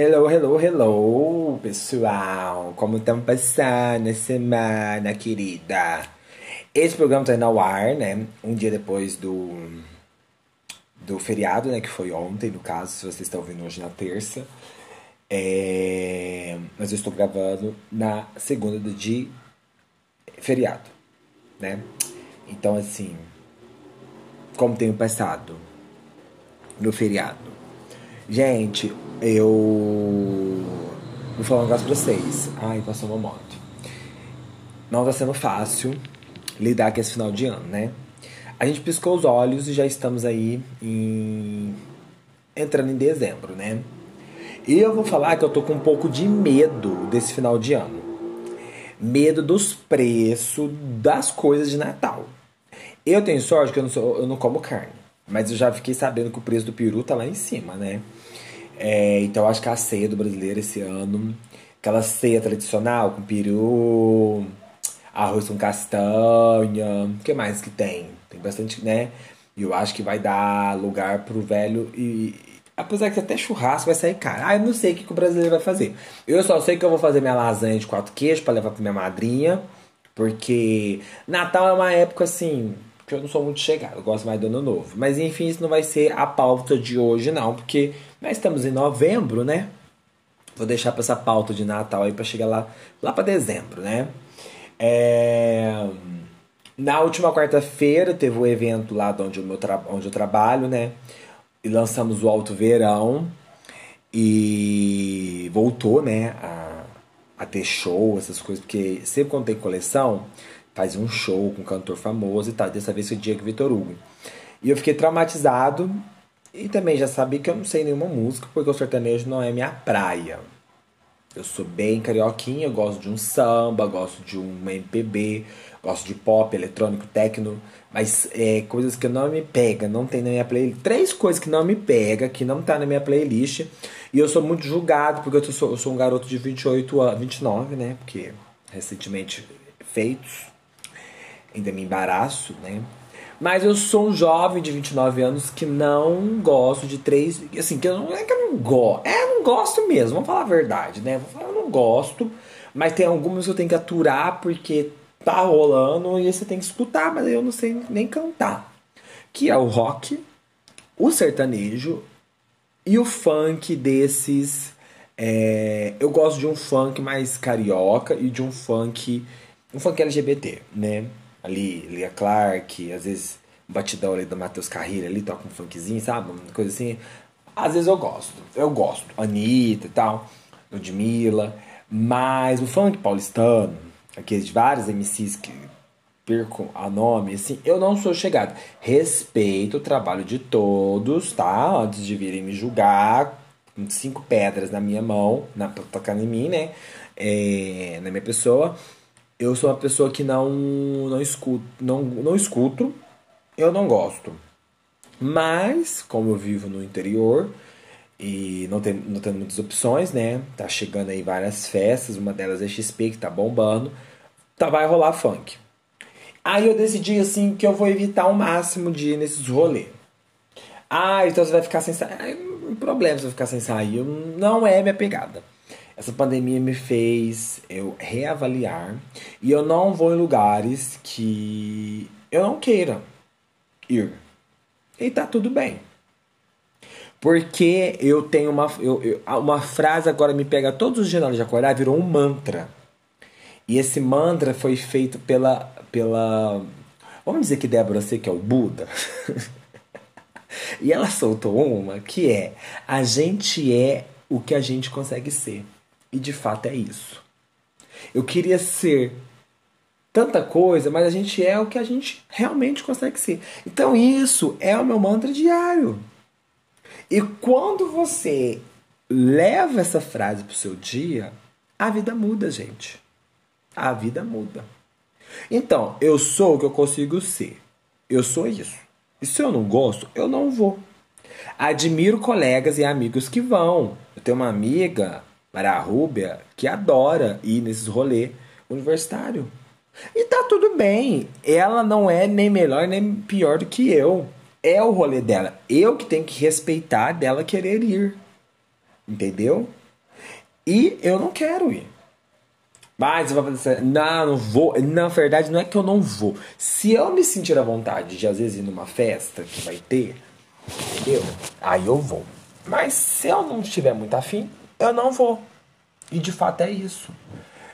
Hello, hello, hello, pessoal! Como estão passando a semana, querida? Esse programa tá indo ao ar, né? Um dia depois do, do feriado, né? Que foi ontem, no caso, se vocês estão ouvindo hoje na terça. É... Mas eu estou gravando na segunda de feriado, né? Então, assim, como tenho passado no feriado? Gente, eu vou falar um negócio pra vocês. Ai, passou uma moto. Não tá sendo fácil lidar com esse final de ano, né? A gente piscou os olhos e já estamos aí em... entrando em dezembro, né? E eu vou falar que eu tô com um pouco de medo desse final de ano. Medo dos preços das coisas de Natal. Eu tenho sorte que eu não, sou, eu não como carne. Mas eu já fiquei sabendo que o preço do peru tá lá em cima, né? É, então acho que a ceia do brasileiro esse ano, aquela ceia tradicional com peru, arroz com castanha, o que mais que tem? Tem bastante, né? E eu acho que vai dar lugar pro velho e. Apesar que até churrasco vai sair caro. Ah, eu não sei o que, que o brasileiro vai fazer. Eu só sei que eu vou fazer minha lasanha de quatro queijos para levar pra minha madrinha. Porque Natal é uma época assim, que eu não sou muito chegado, eu gosto mais do ano novo. Mas enfim, isso não vai ser a pauta de hoje, não, porque nós estamos em novembro, né? Vou deixar para essa pauta de Natal aí para chegar lá, lá para dezembro, né? É... Na última quarta-feira teve o um evento lá de onde, o meu tra... onde eu trabalho, né? E lançamos o Alto Verão e voltou, né? A, a ter show, essas coisas, porque sempre quando tem coleção, faz um show com um cantor famoso e tal. Dessa vez foi o Diego Vitor Hugo. E eu fiquei traumatizado e também já sabia que eu não sei nenhuma música, porque o sertanejo não é minha praia. Eu sou bem carioquinha, eu gosto de um samba, gosto de um MPB, gosto de pop, eletrônico, techno, mas é, coisas que não me pega, não tem na minha playlist. Três coisas que não me pega, que não tá na minha playlist. E eu sou muito julgado, porque eu sou, eu sou um garoto de 28 anos, 29, né? Porque recentemente feitos. Ainda me embaraço, né? Mas eu sou um jovem de 29 anos que não gosto de três. Assim, que eu não é que eu não gosto. É, eu não gosto mesmo, vamos falar a verdade, né? Vou falar, eu não gosto. Mas tem algumas que eu tenho que aturar porque tá rolando e você tem que escutar, mas eu não sei nem cantar. Que é o rock, o sertanejo e o funk desses. É, eu gosto de um funk mais carioca e de um funk. Um funk LGBT, né? Ali, Lia Clark, às vezes um batidão ali do Matheus Carreira ali, toca um funkzinho, sabe? Uma coisa assim. Às vezes eu gosto, eu gosto. Anitta e tal, Ludmilla. Mas o funk paulistano, aqueles de vários MCs que percam a nome, assim, eu não sou chegado. Respeito o trabalho de todos, tá? Antes de virem me julgar, com cinco pedras na minha mão, na, tocando em mim, né? É, na minha pessoa eu sou uma pessoa que não não escuto, não, não escuto, eu não gosto. Mas, como eu vivo no interior e não, tem, não tendo muitas opções, né? Tá chegando aí várias festas, uma delas é XP que tá bombando, tá, vai rolar funk. Aí eu decidi assim que eu vou evitar o máximo de ir nesses rolês. Ah, então você vai ficar sem sair. Problema você vai ficar sem sair. Não é minha pegada. Essa pandemia me fez eu reavaliar e eu não vou em lugares que eu não queira ir. E tá tudo bem. Porque eu tenho uma, eu, eu, uma frase agora me pega todos os dias de acordar, virou um mantra. E esse mantra foi feito pela. pela vamos dizer que Débora sei que é o Buda. e ela soltou uma que é: a gente é o que a gente consegue ser. E de fato é isso. Eu queria ser tanta coisa, mas a gente é o que a gente realmente consegue ser. Então isso é o meu mantra diário. E quando você leva essa frase pro seu dia, a vida muda, gente. a vida muda. Então, eu sou o que eu consigo ser. Eu sou isso. E se eu não gosto, eu não vou. Admiro colegas e amigos que vão. Eu tenho uma amiga, Maria Rúbia, que adora ir nesses rolê universitário. E tá tudo bem. Ela não é nem melhor nem pior do que eu. É o rolê dela. Eu que tenho que respeitar dela querer ir. Entendeu? E eu não quero ir. Mas eu vou fazer não, não vou. Na verdade, não é que eu não vou. Se eu me sentir à vontade de às vezes ir numa festa que vai ter, entendeu? Aí eu vou. Mas se eu não estiver muito afim, eu não vou. E de fato é isso.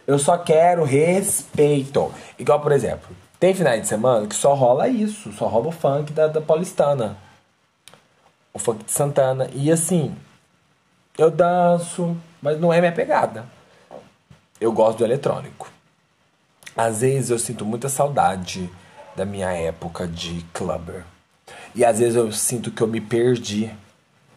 Eu só quero respeito. Igual, por exemplo, tem finais de semana que só rola isso, só rola o funk da, da paulistana. O funk de Santana. E assim, eu danço, mas não é minha pegada. Eu gosto do eletrônico. Às vezes eu sinto muita saudade da minha época de clubber. E às vezes eu sinto que eu me perdi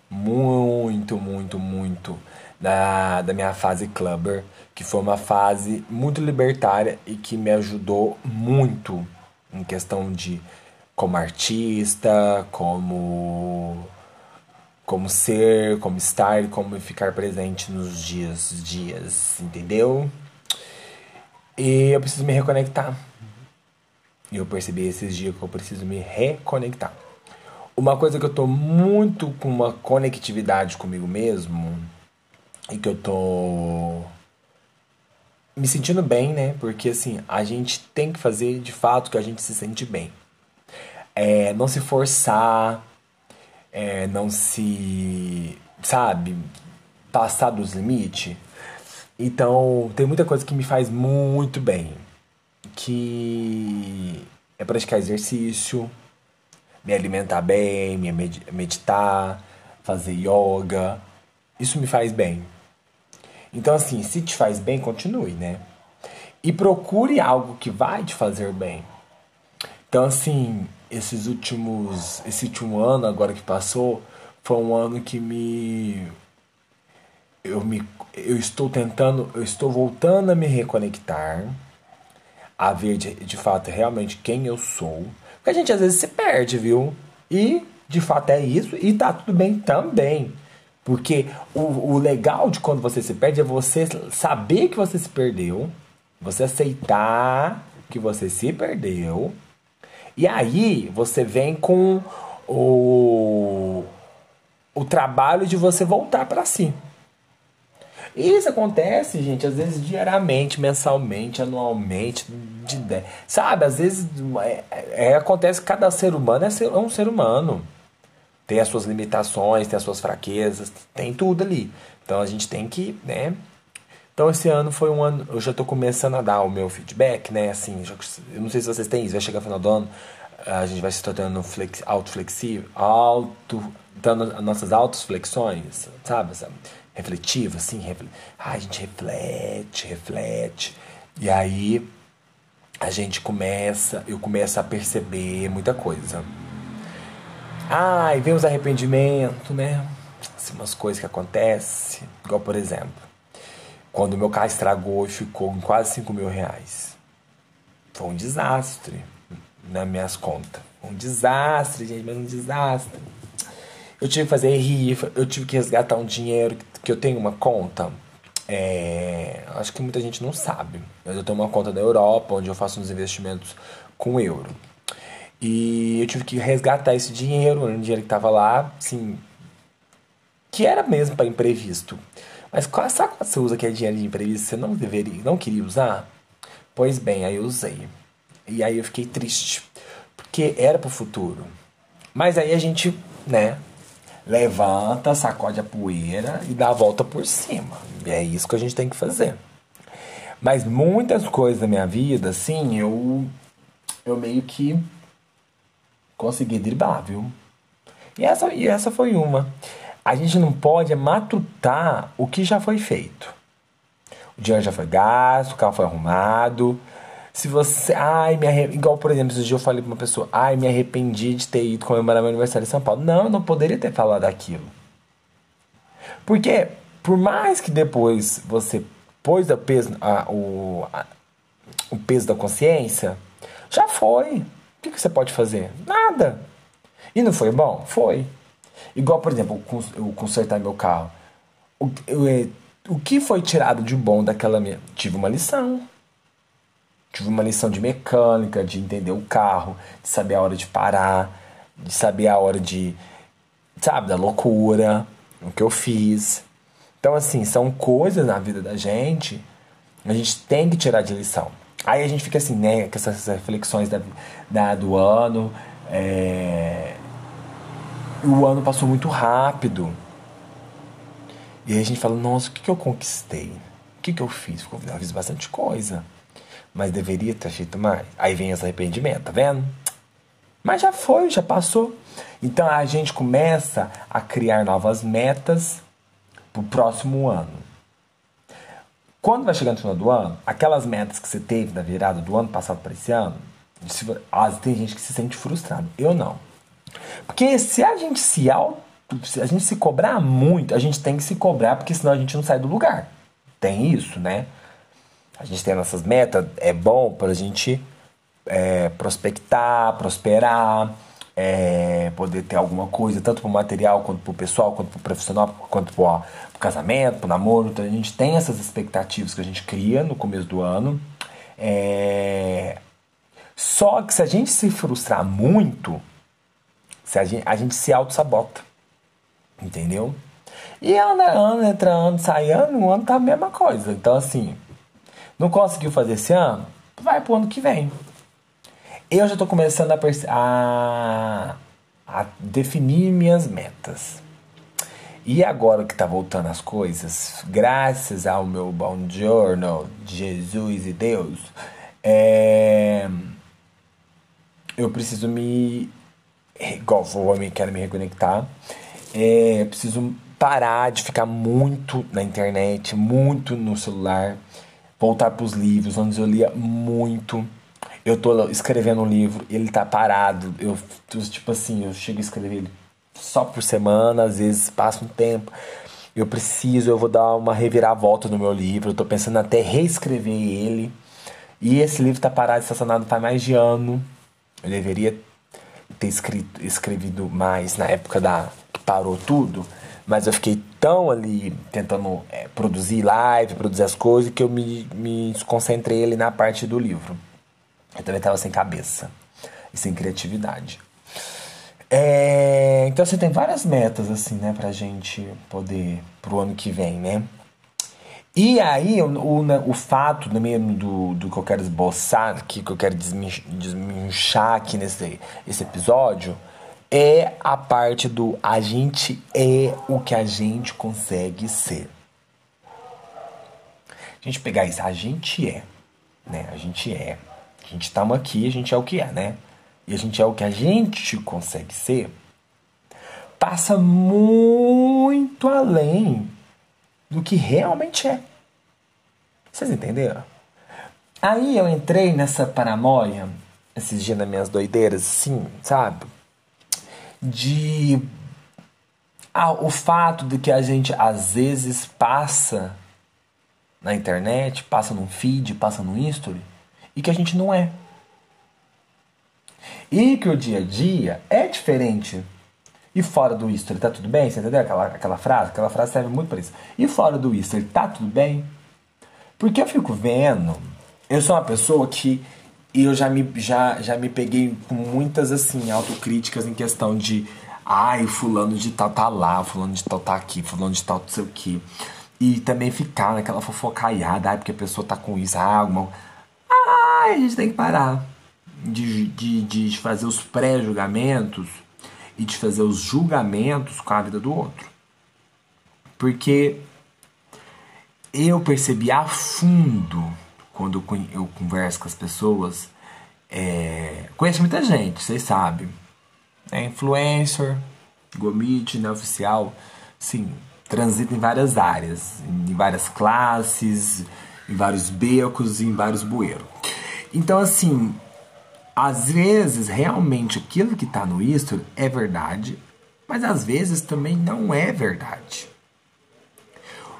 muito, muito, muito da, da minha fase clubber que foi uma fase muito libertária e que me ajudou muito em questão de como artista, como como ser, como estar, como ficar presente nos dias, dias, entendeu? E eu preciso me reconectar. E eu percebi esses dias que eu preciso me reconectar. Uma coisa que eu tô muito com uma conectividade comigo mesmo e que eu tô me sentindo bem, né? Porque assim, a gente tem que fazer de fato que a gente se sente bem. É, não se forçar, é, não se, sabe, passar dos limites. Então, tem muita coisa que me faz muito bem. Que é praticar exercício, me alimentar bem, me meditar, fazer yoga. Isso me faz bem. Então, assim, se te faz bem, continue, né? E procure algo que vai te fazer bem. Então, assim, esses últimos. Esse último ano, agora que passou, foi um ano que me. Eu, me, eu estou tentando, eu estou voltando a me reconectar, a ver de, de fato realmente quem eu sou. Porque a gente às vezes se perde, viu? E de fato é isso, e tá tudo bem também. Porque o, o legal de quando você se perde é você saber que você se perdeu, você aceitar que você se perdeu, e aí você vem com o, o trabalho de você voltar para si. Isso acontece, gente, às vezes diariamente, mensalmente, anualmente, de, sabe? Às vezes é, é, acontece que cada ser humano é, ser, é um ser humano tem as suas limitações, tem as suas fraquezas, tem tudo ali. Então a gente tem que, né? Então esse ano foi um ano, eu já estou começando a dar o meu feedback, né? Assim, já, eu não sei se vocês têm isso, vai chegar final do ano, a gente vai se tornando flex, auto-flexível, auto, dando nossas auto-flexões, sabe? sabe? Refletivo, assim, ah, a gente reflete, reflete. E aí a gente começa, eu começo a perceber muita coisa. Ai, vem os arrependimentos, né? Assim, umas coisas que acontecem. Igual, por exemplo, quando meu carro estragou e ficou em quase 5 mil reais. Foi um desastre nas minhas contas. Um desastre, gente, mas um desastre. Eu tive que fazer rifa, eu tive que resgatar um dinheiro que eu tenho uma conta. É, acho que muita gente não sabe. Mas eu tenho uma conta da Europa onde eu faço uns investimentos com euro. E eu tive que resgatar esse dinheiro, um dinheiro que estava lá, assim, que era mesmo para imprevisto. Mas sabe quando você usa aquele dinheiro de imprevisto você não deveria, não queria usar? Pois bem, aí eu usei. E aí eu fiquei triste, porque era para o futuro. Mas aí a gente, né, levanta, sacode a poeira e dá a volta por cima. E é isso que a gente tem que fazer. Mas muitas coisas da minha vida, assim, eu eu meio que consegui driblar, viu? E essa, e essa foi uma. A gente não pode matutar o que já foi feito. O dinheiro já foi gasto, o carro foi arrumado. Se você. Ai, me arre... Igual, por exemplo, esse dia eu falei pra uma pessoa: Ai, me arrependi de ter ido comemorar meu aniversário em São Paulo. Não, eu não poderia ter falado aquilo. Porque, por mais que depois você pôs a peso, a, o, a, o peso da consciência, já foi. O que, que você pode fazer? Nada. E não foi bom? Foi. Igual, por exemplo, eu consertar meu carro. O, eu, é, o que foi tirado de bom daquela minha. Tive uma lição. Tive uma lição de mecânica, de entender o carro, de saber a hora de parar, de saber a hora de. Sabe, da loucura, o que eu fiz. Então, assim, são coisas na vida da gente, a gente tem que tirar de lição. Aí a gente fica assim, né, com essas reflexões da, da do ano. É... O ano passou muito rápido. E aí a gente fala, nossa, o que, que eu conquistei? O que, que eu fiz? Eu fiz bastante coisa. Mas deveria ter feito mais. Aí vem esse arrependimento, tá vendo? Mas já foi, já passou. Então a gente começa a criar novas metas para o próximo ano. Quando vai chegando no final do ano, aquelas metas que você teve na virada do ano passado para esse ano, tem gente que se sente frustrado. Eu não. Porque se a gente se auto, se a gente se cobrar muito, a gente tem que se cobrar, porque senão a gente não sai do lugar. Tem isso, né? A gente tem nossas metas, é bom para a gente é, prospectar, prosperar, é, poder ter alguma coisa, tanto para o material, quanto para o pessoal, quanto para o profissional, quanto para o casamento, para o namoro. Então a gente tem essas expectativas que a gente cria no começo do ano. É... Só que se a gente se frustrar muito, se a, gente, a gente se auto-sabota. Entendeu? E ano ano, entra ano, sai ano, ano tá a mesma coisa. Então, assim, não conseguiu fazer esse ano? Vai pro ano que vem. Eu já estou começando a, a, a, definir minhas metas. E agora que está voltando as coisas, graças ao meu bom jornal, Jesus e Deus, é, eu preciso me. Igual vou me quero me reconectar. É, preciso parar de ficar muito na internet, muito no celular, voltar para os livros, onde eu lia muito eu tô escrevendo um livro, ele tá parado. Eu, tipo assim, eu chego a escrever ele só por semana, às vezes passa um tempo. Eu preciso, eu vou dar uma reviravolta no meu livro. Eu tô pensando até reescrever ele. E esse livro tá parado, estacionado faz mais de ano. Eu deveria ter escrito, escrevido mais na época da que parou tudo. Mas eu fiquei tão ali tentando é, produzir live, produzir as coisas, que eu me, me concentrei ali na parte do livro. Eu também estava sem cabeça e sem criatividade. É, então você tem várias metas assim, né, pra gente poder pro ano que vem, né? E aí, o, o, né, o fato do, mesmo do, do que eu quero esboçar aqui, que eu quero desminchar aqui nesse esse episódio, é a parte do a gente é o que a gente consegue ser. A gente pegar isso, a gente é, né? A gente é. A gente estamos aqui, a gente é o que é, né? E a gente é o que a gente consegue ser. Passa muito além do que realmente é. Vocês entenderam? Aí eu entrei nessa paranoia, esses dias nas minhas doideiras, assim, sabe? De. Ah, o fato de que a gente às vezes passa na internet, passa num feed, passa no history e que a gente não é. E que o dia a dia é diferente. E fora do history, tá tudo bem? Você entendeu aquela, aquela frase? Aquela frase serve muito para isso. E fora do history, tá tudo bem? Porque eu fico vendo, eu sou uma pessoa que eu já me, já, já me peguei com muitas assim autocríticas em questão de ai, fulano de tal tá lá, fulano de tal tá aqui, fulano de tal não sei o que. E também ficar naquela fofocaiada, ai, porque a pessoa tá com isso, ah, alguma Aí a gente tem que parar de, de, de fazer os pré-julgamentos e de fazer os julgamentos com a vida do outro. Porque eu percebi a fundo quando eu converso com as pessoas. É, conheço muita gente, vocês sabem. É influencer, gomite, né, oficial. Sim, transita em várias áreas, em várias classes, em vários becos, em vários bueiros. Então, assim, às vezes realmente aquilo que está no history é verdade, mas às vezes também não é verdade.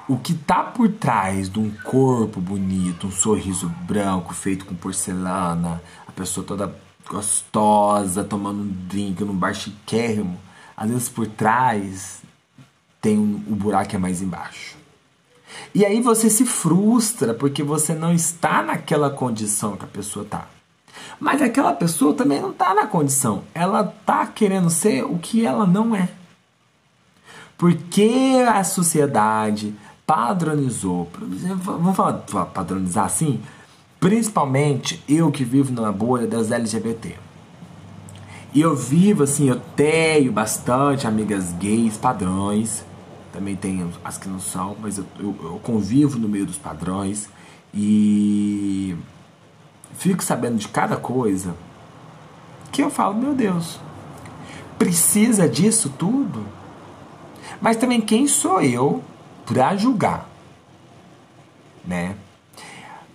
o que tá por trás de um corpo bonito, um sorriso branco feito com porcelana, a pessoa toda gostosa, tomando um drink num bar chiquérrimo, às vezes por trás tem um, o buraco é mais embaixo. E aí você se frustra porque você não está naquela condição que a pessoa tá. Mas aquela pessoa também não está na condição. Ela tá querendo ser o que ela não é. Porque a sociedade padronizou, vamos falar padronizar assim, principalmente eu que vivo na bolha das LGBT. E eu vivo assim, eu tenho bastante amigas gays padrões, também tenho as que não são, mas eu, eu, eu convivo no meio dos padrões e fico sabendo de cada coisa que eu falo, meu Deus, precisa disso tudo? Mas também quem sou eu para julgar, né?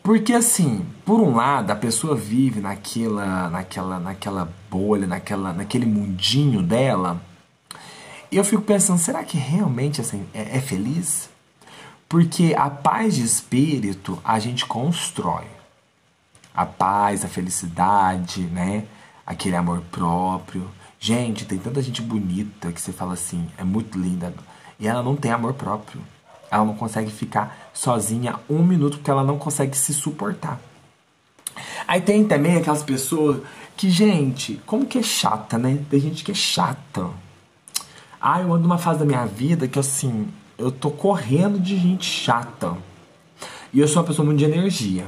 Porque assim, por um lado, a pessoa vive naquela, naquela, naquela bolha, naquela, naquele mundinho dela. E eu fico pensando, será que realmente assim é, é feliz? Porque a paz de espírito a gente constrói. A paz, a felicidade, né? Aquele amor próprio. Gente, tem tanta gente bonita que você fala assim, é muito linda. E ela não tem amor próprio. Ela não consegue ficar sozinha um minuto porque ela não consegue se suportar. Aí tem também aquelas pessoas que, gente, como que é chata, né? Tem gente que é chata. Ah, eu ando numa fase da minha vida que assim, eu tô correndo de gente chata. E eu sou uma pessoa muito de energia.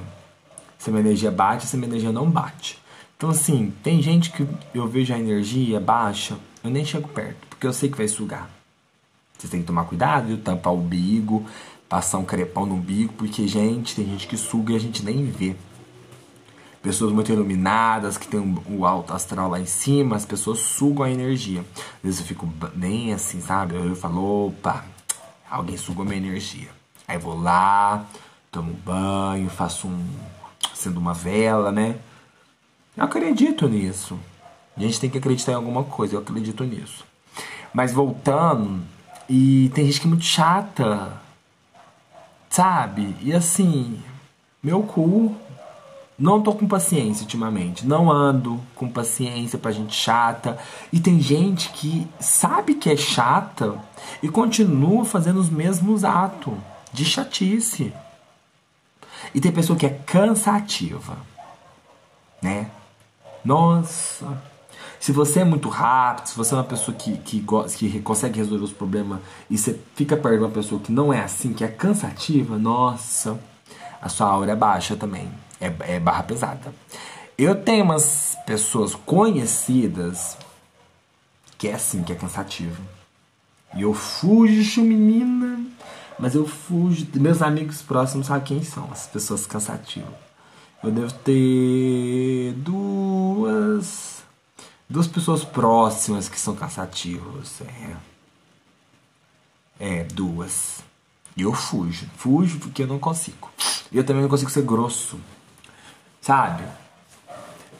Se minha energia bate, se minha energia não bate. Então, assim, tem gente que eu vejo a energia baixa, eu nem chego perto, porque eu sei que vai sugar. Você tem que tomar cuidado, viu? Tampar o umbigo, passar um crepão no umbigo, porque, gente, tem gente que suga e a gente nem vê. Pessoas muito iluminadas, que tem o um, alto astral lá em cima, as pessoas sugam a energia. Às vezes eu fico bem assim, sabe? Eu falo, opa, alguém sugou minha energia. Aí vou lá, tomo um banho, faço um. Acendo uma vela, né? Eu acredito nisso. A gente tem que acreditar em alguma coisa, eu acredito nisso. Mas voltando e tem gente que é muito chata, sabe? E assim, meu cu. Não tô com paciência ultimamente. Não ando com paciência pra gente chata. E tem gente que sabe que é chata e continua fazendo os mesmos atos de chatice. E tem pessoa que é cansativa, né? Nossa, se você é muito rápido, se você é uma pessoa que, que, que consegue resolver os problemas e você fica perto de uma pessoa que não é assim, que é cansativa, nossa, a sua aura é baixa também. É, é barra pesada. Eu tenho umas pessoas conhecidas que é assim, que é cansativo. E eu fujo, menina. Mas eu fujo. Meus amigos próximos sabem quem são, as pessoas cansativas. Eu devo ter duas duas pessoas próximas que são cansativos. É, é duas. E eu fujo. Fujo porque eu não consigo. E eu também não consigo ser grosso. Sabe?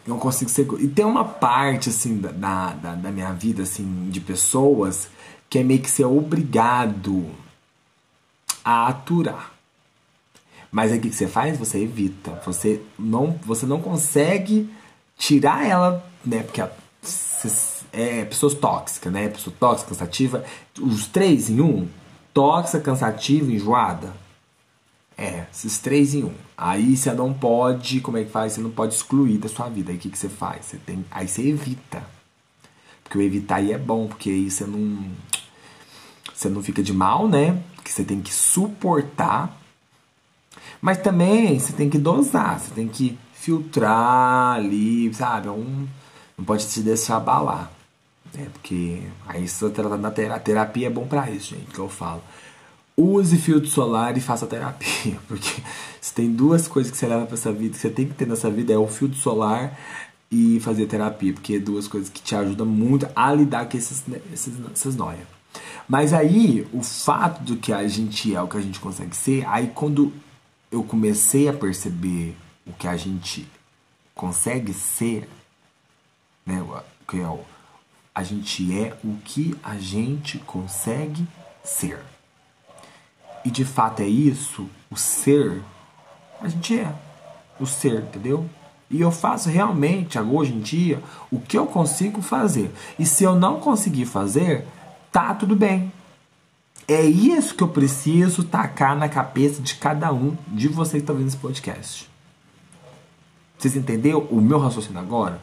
Eu não consigo ser. E tem uma parte, assim, da, da, da minha vida, assim, de pessoas que é meio que ser obrigado a aturar. Mas aí o que você faz? Você evita. Você não, você não consegue tirar ela, né? Porque a é, pessoas tóxicas, né? Pessoa tóxica, cansativa. Os três em um. Tóxica, cansativa, enjoada. É, esses três em um. Aí você não pode, como é que faz? Você não pode excluir da sua vida. Aí o que, que você faz? Você tem, aí você evita. Porque o evitar aí é bom, porque aí você não. Você não fica de mal, né? Que você tem que suportar. Mas também você tem que dosar, você tem que filtrar ali, sabe? É um não pode se deixar abalar. Né? Porque aí você tá tratando da terapia. A terapia é bom para isso, gente, que eu falo. Use filtro solar e faça terapia. Porque se tem duas coisas que você leva para essa vida, que você tem que ter nessa vida, é o filtro solar e fazer terapia. Porque é duas coisas que te ajudam muito a lidar com esses, esses, essas noias. Mas aí, o fato do que a gente é, o que a gente consegue ser, aí quando eu comecei a perceber o que a gente consegue ser, né? Que é o, a gente é o que a gente consegue ser. e de fato é isso, o ser, a gente é o ser, entendeu? E eu faço realmente, hoje em dia, o que eu consigo fazer. E se eu não conseguir fazer, tá tudo bem. É isso que eu preciso tacar na cabeça de cada um de vocês que estão vendo esse podcast. Vocês entenderam o meu raciocínio agora?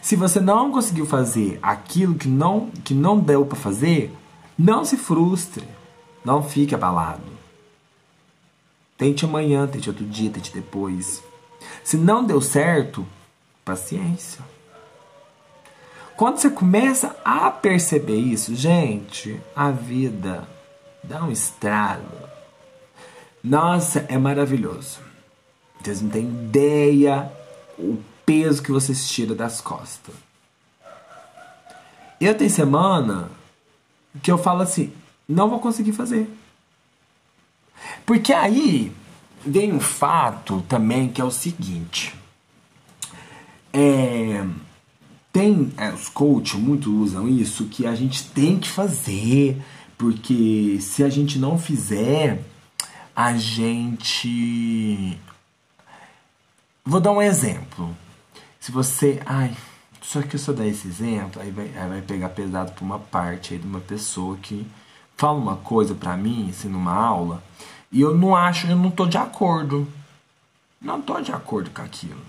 Se você não conseguiu fazer aquilo que não, que não deu para fazer, não se frustre. Não fique abalado. Tente amanhã, tente outro dia, tente depois. Se não deu certo, paciência. Quando você começa a perceber isso, gente, a vida dá um estralo. Nossa, é maravilhoso. Vocês não têm ideia o peso que vocês tiram das costas. Eu tenho semana que eu falo assim, não vou conseguir fazer. Porque aí vem um fato também que é o seguinte. É, tem é, os coaches muito usam isso que a gente tem que fazer porque se a gente não fizer a gente vou dar um exemplo se você ai só que eu só dar esse exemplo aí vai, aí vai pegar pesado para uma parte aí de uma pessoa que fala uma coisa para mim assim numa aula e eu não acho, eu não tô de acordo. Não tô de acordo com aquilo.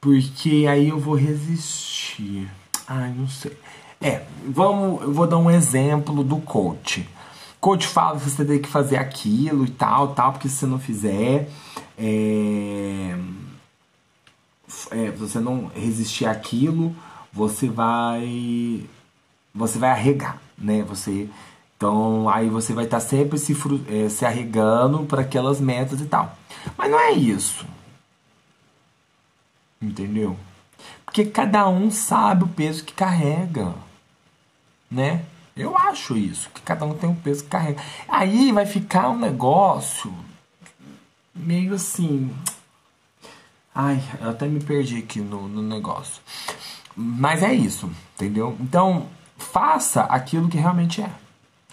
Porque aí eu vou resistir. Ai, não sei. É, vamos, eu vou dar um exemplo do coach. Coach fala que você tem que fazer aquilo e tal, tal, porque se você não fizer, é, é, você não resistir àquilo, você vai você vai arregar, né? Você então aí você vai estar sempre se, é, se arregando para aquelas metas e tal. Mas não é isso. Entendeu? Porque cada um sabe o peso que carrega. Né? Eu acho isso, que cada um tem um peso que carrega. Aí vai ficar um negócio meio assim. Ai, eu até me perdi aqui no, no negócio. Mas é isso, entendeu? Então, faça aquilo que realmente é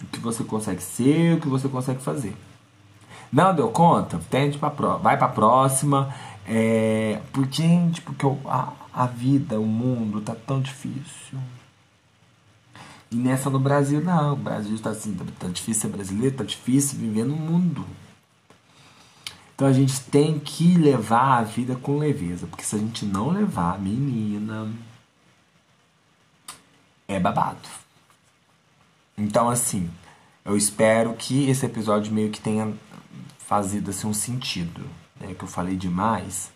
o que você consegue ser, o que você consegue fazer. Não deu conta? Tente pra vai para a próxima. É... Porque, gente, porque a, a vida, o mundo tá tão difícil. E nessa no Brasil, não. O Brasil está assim, tá, tá difícil ser brasileiro, tá difícil viver no mundo. Então a gente tem que levar a vida com leveza. Porque se a gente não levar, menina, é babado. Então, assim, eu espero que esse episódio meio que tenha fazido assim, um sentido. Né? Que eu falei demais,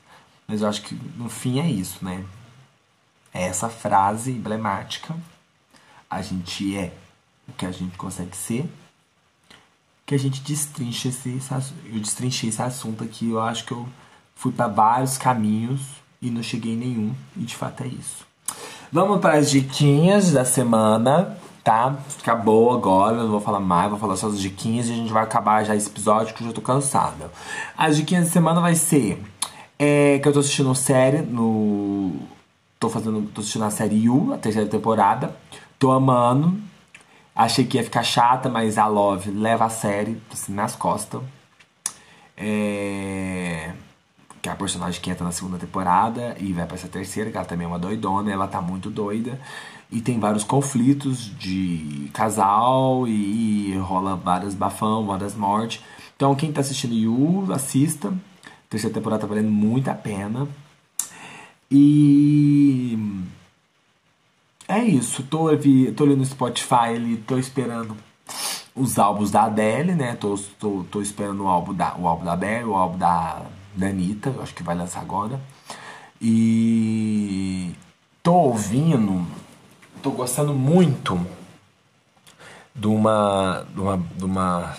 mas eu acho que no fim é isso, né? É essa frase emblemática. A gente é o que a gente consegue ser. Que a gente destrincha esse, esse eu destrinchei esse assunto aqui. Eu acho que eu fui para vários caminhos e não cheguei em nenhum. E de fato é isso. Vamos para as diquinhas da semana tá? Acabou agora, não vou falar mais, vou falar só as diquinhas e a gente vai acabar já esse episódio que eu já tô cansado. As diquinhas de semana vai ser é, que eu tô assistindo série no. Tô fazendo. tô assistindo a série You, a terceira temporada. Tô amando. Achei que ia ficar chata, mas a Love leva a série assim, nas costas. É que é a personagem que entra na segunda temporada e vai para essa terceira, que ela também é uma doidona, ela tá muito doida e tem vários conflitos de casal e, e rola várias bafão, várias mortes. Então quem tá assistindo Yu, assista. A terceira temporada tá valendo muito a pena. E é isso. Tô, tô ali no Spotify, ali, tô esperando os álbuns da Adele, né? Tô, tô, tô esperando o álbum da, o álbum da Adele, o álbum da, da Anitta, eu acho que vai lançar agora. E tô ouvindo tô gostando muito de uma, de uma, de uma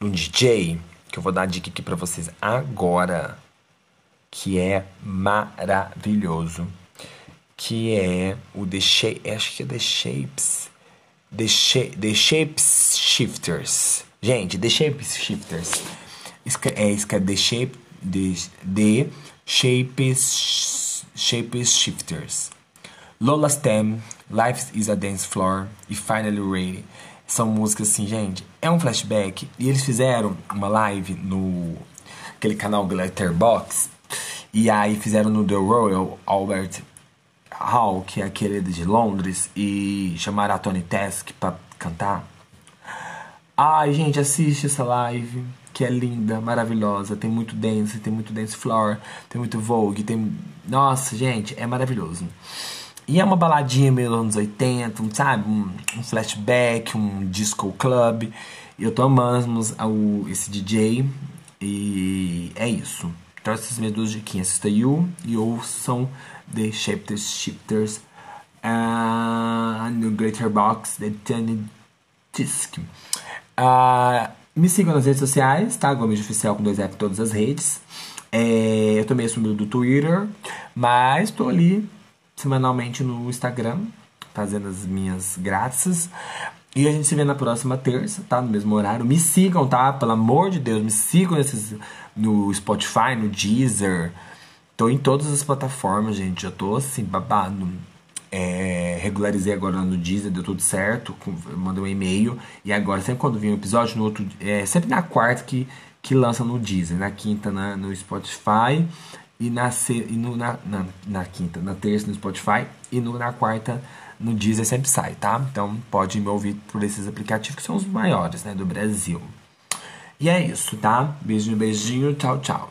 de um DJ que eu vou dar a dica aqui para vocês agora, que é maravilhoso, que é o The Shape, acho que é The Shapes, The, The Shapes Shifters. Gente, The Shapes Shifters. É, isso é The Shape, The, The Shapes, Shapes Shifters. Lola Stem, Life is a Dance Floor e Finally Ready. São músicas assim, gente. É um flashback. E eles fizeram uma live no aquele canal Glitterbox. E aí fizeram no The Royal Albert Hall, que é aquele de Londres, e chamaram a Tony Task pra cantar. Ai, gente, assiste essa live, que é linda, maravilhosa. Tem muito dance, tem muito dance floor, tem muito Vogue, tem. Nossa, gente, é maravilhoso. E é uma baladinha meio anos 80, sabe? Um, um flashback, um disco club. Eu tô amando esse DJ. E é isso. Então essas minhas duas diquinhas. Assista You e ouçam The Shifters Shifters uh, no Greater Box The Tiny Disc. Uh, me sigam nas redes sociais, tá? Gomes Oficial com dois F em todas as redes. É, eu tô meio do Twitter, mas tô ali semanalmente no Instagram, fazendo as minhas graças. E a gente se vê na próxima terça, tá? No mesmo horário. Me sigam, tá? Pelo amor de Deus, me sigam nesses, no Spotify, no Deezer. Tô em todas as plataformas, gente. Já tô assim, babado. É, regularizei agora no Deezer, deu tudo certo. Mandei um e-mail. E agora, sempre quando vem um episódio, no outro. É sempre na quarta que, que lança no Deezer. Na quinta na, no Spotify e na, e no, na, na, na, quinta, na terça no Spotify e no, na quarta no Deezer sempre sai, tá? Então pode me ouvir por esses aplicativos que são os maiores, né, do Brasil. E é isso, tá? Beijinho, beijinho, tchau, tchau.